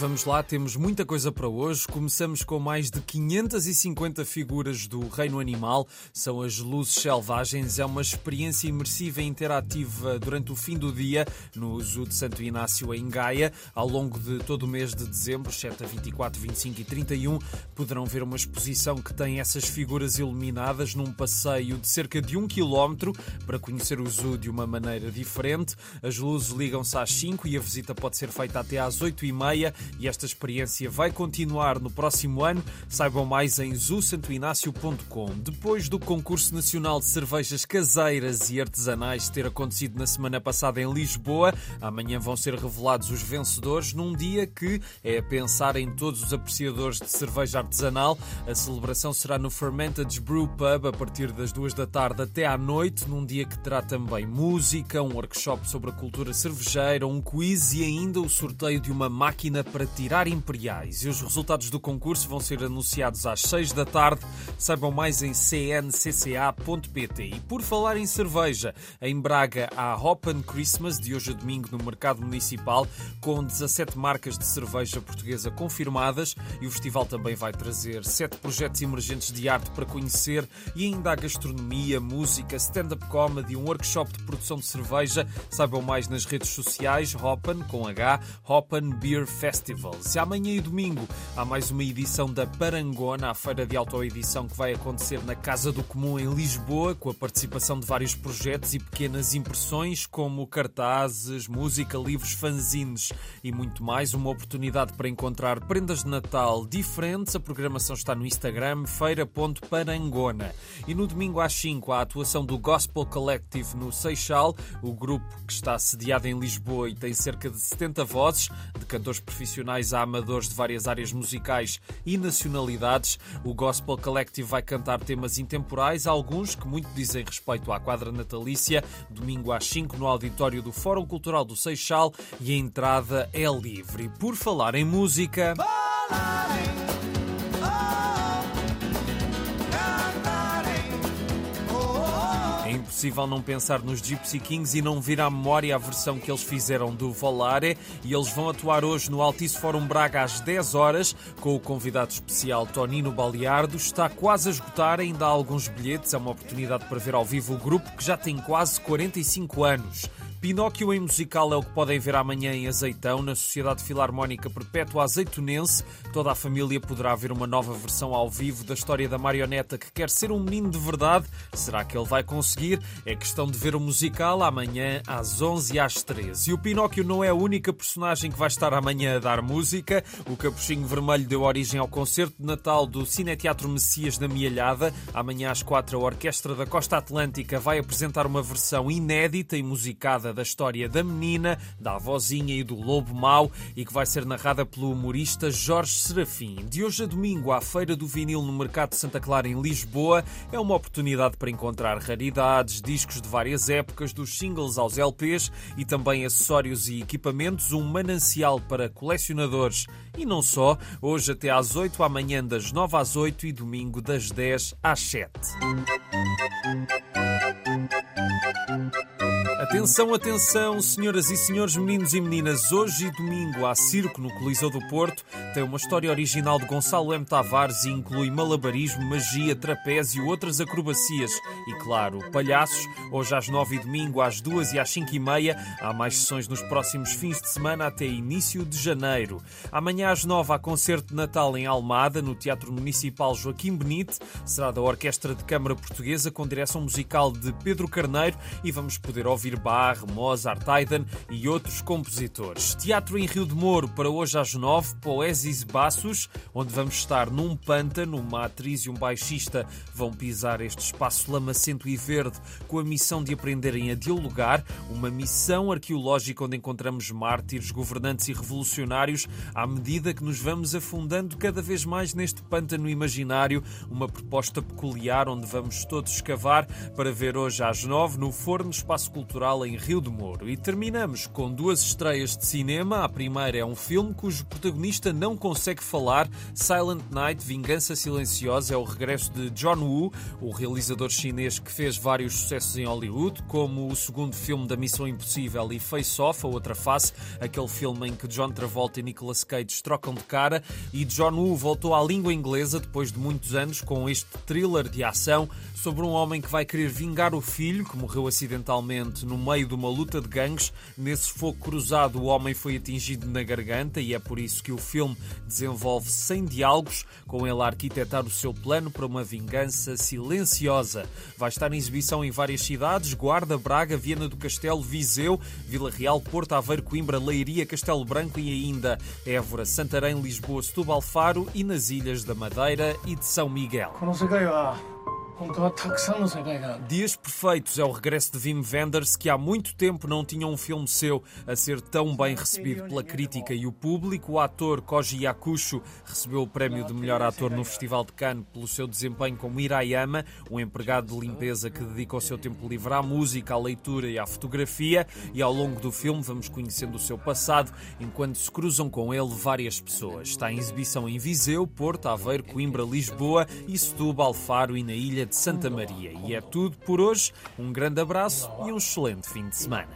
vamos lá, temos muita coisa para hoje. Começamos com mais de 550 figuras do reino animal. São as luzes selvagens. É uma experiência imersiva e interativa durante o fim do dia no Zoo de Santo Inácio, em Gaia. Ao longo de todo o mês de dezembro, exceto a 24, 25 e 31, poderão ver uma exposição que tem essas figuras iluminadas num passeio de cerca de um quilómetro para conhecer o zoo de uma maneira diferente. As luzes ligam-se às 5 e a visita pode ser feita até às 8 e meia e esta experiência vai continuar no próximo ano. Saibam mais em zoosantoinácio.com. Depois do concurso nacional de cervejas caseiras e artesanais ter acontecido na semana passada em Lisboa, amanhã vão ser revelados os vencedores num dia que é a pensar em todos os apreciadores de cerveja artesanal. A celebração será no Fermented Brew Pub a partir das duas da tarde até à noite, num dia que terá também música, um workshop sobre a cultura cervejeira, um quiz e ainda o sorteio de uma máquina para tirar imperiais. E os resultados do concurso vão ser anunciados às 6 da tarde. Saibam mais em cncca.pt. E por falar em cerveja, em Braga há Hop and Christmas de hoje a domingo no mercado municipal com 17 marcas de cerveja portuguesa confirmadas e o festival também vai trazer sete projetos emergentes de arte para conhecer e ainda há gastronomia, música, stand-up comedy, um workshop de produção de cerveja. Saibam mais nas redes sociais Hoppen com H, Hoppen Beer Festival. Se amanhã e domingo há mais uma edição da Parangona, a feira de autoedição que vai acontecer na Casa do Comum em Lisboa, com a participação de vários projetos e pequenas impressões como cartazes, música, livros, fanzines e muito mais. Uma oportunidade para encontrar prendas de Natal diferentes. A programação está no Instagram feira.parangona. E no domingo às 5 há a atuação do Gospel Collective no Seixal, o grupo que está sediado em Lisboa e tem cerca de 70 vozes, de cantores profissionais a amadores de várias áreas musicais e nacionalidades. O Gospel Collective vai cantar temas intemporais, alguns que muito dizem respeito à quadra natalícia, domingo às 5 no auditório do Fórum Cultural do Seixal e a entrada é livre. Por falar em música. É impossível não pensar nos Gypsy Kings e não vir à memória a versão que eles fizeram do Volare e eles vão atuar hoje no Altice Fórum Braga às 10 horas com o convidado especial Tonino Baleardo. Está quase a esgotar, ainda há alguns bilhetes, é uma oportunidade para ver ao vivo o grupo que já tem quase 45 anos. Pinóquio em musical é o que podem ver amanhã em Azeitão, na Sociedade Filarmónica Perpétua Azeitonense. Toda a família poderá ver uma nova versão ao vivo da história da marioneta que quer ser um menino de verdade. Será que ele vai conseguir? É questão de ver o musical amanhã às 11 e às 13. E o Pinóquio não é a única personagem que vai estar amanhã a dar música. O Capuchinho Vermelho deu origem ao concerto de Natal do Cineteatro Messias da Mialhada. Amanhã às 4 a Orquestra da Costa Atlântica vai apresentar uma versão inédita e musicada da história da menina, da avózinha e do lobo mau e que vai ser narrada pelo humorista Jorge Serafim. De hoje a domingo, à Feira do Vinil no Mercado de Santa Clara, em Lisboa, é uma oportunidade para encontrar raridades, discos de várias épocas, dos singles aos LPs e também acessórios e equipamentos, um manancial para colecionadores. E não só, hoje até às 8, amanhã das 9 às 8 e domingo das 10 às 7. Atenção, atenção, senhoras e senhores, meninos e meninas. Hoje domingo há circo no Coliseu do Porto. Tem uma história original de Gonçalo M. Tavares e inclui malabarismo, magia, trapézio, outras acrobacias e, claro, palhaços. Hoje às nove e domingo, às duas e às cinco e meia. Há mais sessões nos próximos fins de semana até início de janeiro. Amanhã às nove há concerto de Natal em Almada, no Teatro Municipal Joaquim Benite. Será da Orquestra de Câmara Portuguesa com direção musical de Pedro Carneiro e vamos poder ouvir Bach, Mozart, Haydn e outros compositores. Teatro em Rio de Moro para hoje às nove, Poesis Bassos, onde vamos estar num pântano, uma atriz e um baixista vão pisar este espaço lamacento e verde com a missão de aprenderem a dialogar, uma missão arqueológica onde encontramos mártires, governantes e revolucionários à medida que nos vamos afundando cada vez mais neste pântano imaginário, uma proposta peculiar onde vamos todos escavar para ver hoje às nove no Forno Espaço Cultural Central em Rio de Moro. E terminamos com duas estreias de cinema. A primeira é um filme cujo protagonista não consegue falar. Silent Night, Vingança Silenciosa, é o regresso de John Woo, o realizador chinês que fez vários sucessos em Hollywood, como o segundo filme da Missão Impossível e Face Off, a outra face, aquele filme em que John Travolta e Nicolas Cage trocam de cara. E John Woo voltou à língua inglesa depois de muitos anos com este thriller de ação sobre um homem que vai querer vingar o filho, que morreu acidentalmente no meio de uma luta de gangues. Nesse fogo cruzado, o homem foi atingido na garganta e é por isso que o filme desenvolve sem diálogos, com ele a arquitetar o seu plano para uma vingança silenciosa. Vai estar em exibição em várias cidades: Guarda, Braga, Viana do Castelo, Viseu, Vila Real, Porto Aveiro, Coimbra, Leiria, Castelo Branco e ainda Évora, Santarém, Lisboa, Setúbal, Faro e nas ilhas da Madeira e de São Miguel. Dias Perfeitos é o regresso de Wim Wenders, que há muito tempo não tinha um filme seu a ser tão bem recebido pela crítica e o público. O ator Koji Yakusho recebeu o prémio de melhor ator no Festival de Cannes pelo seu desempenho como Hirayama, um empregado de limpeza que dedica o seu tempo livre à música, à leitura e à fotografia. E ao longo do filme vamos conhecendo o seu passado, enquanto se cruzam com ele várias pessoas. Está em exibição em Viseu, Porto, Aveiro, Coimbra, Lisboa e Setúbal, Faro e na ilha de Santa Maria. E é tudo por hoje. Um grande abraço e um excelente fim de semana.